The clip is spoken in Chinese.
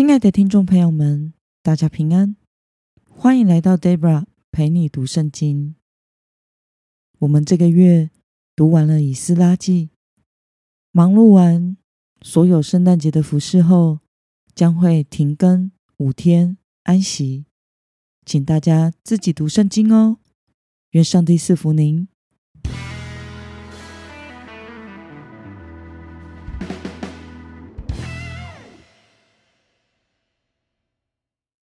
亲爱的听众朋友们，大家平安，欢迎来到 Debra 陪你读圣经。我们这个月读完了以斯拉记，忙碌完所有圣诞节的服饰后，将会停更五天安息，请大家自己读圣经哦。愿上帝赐福您。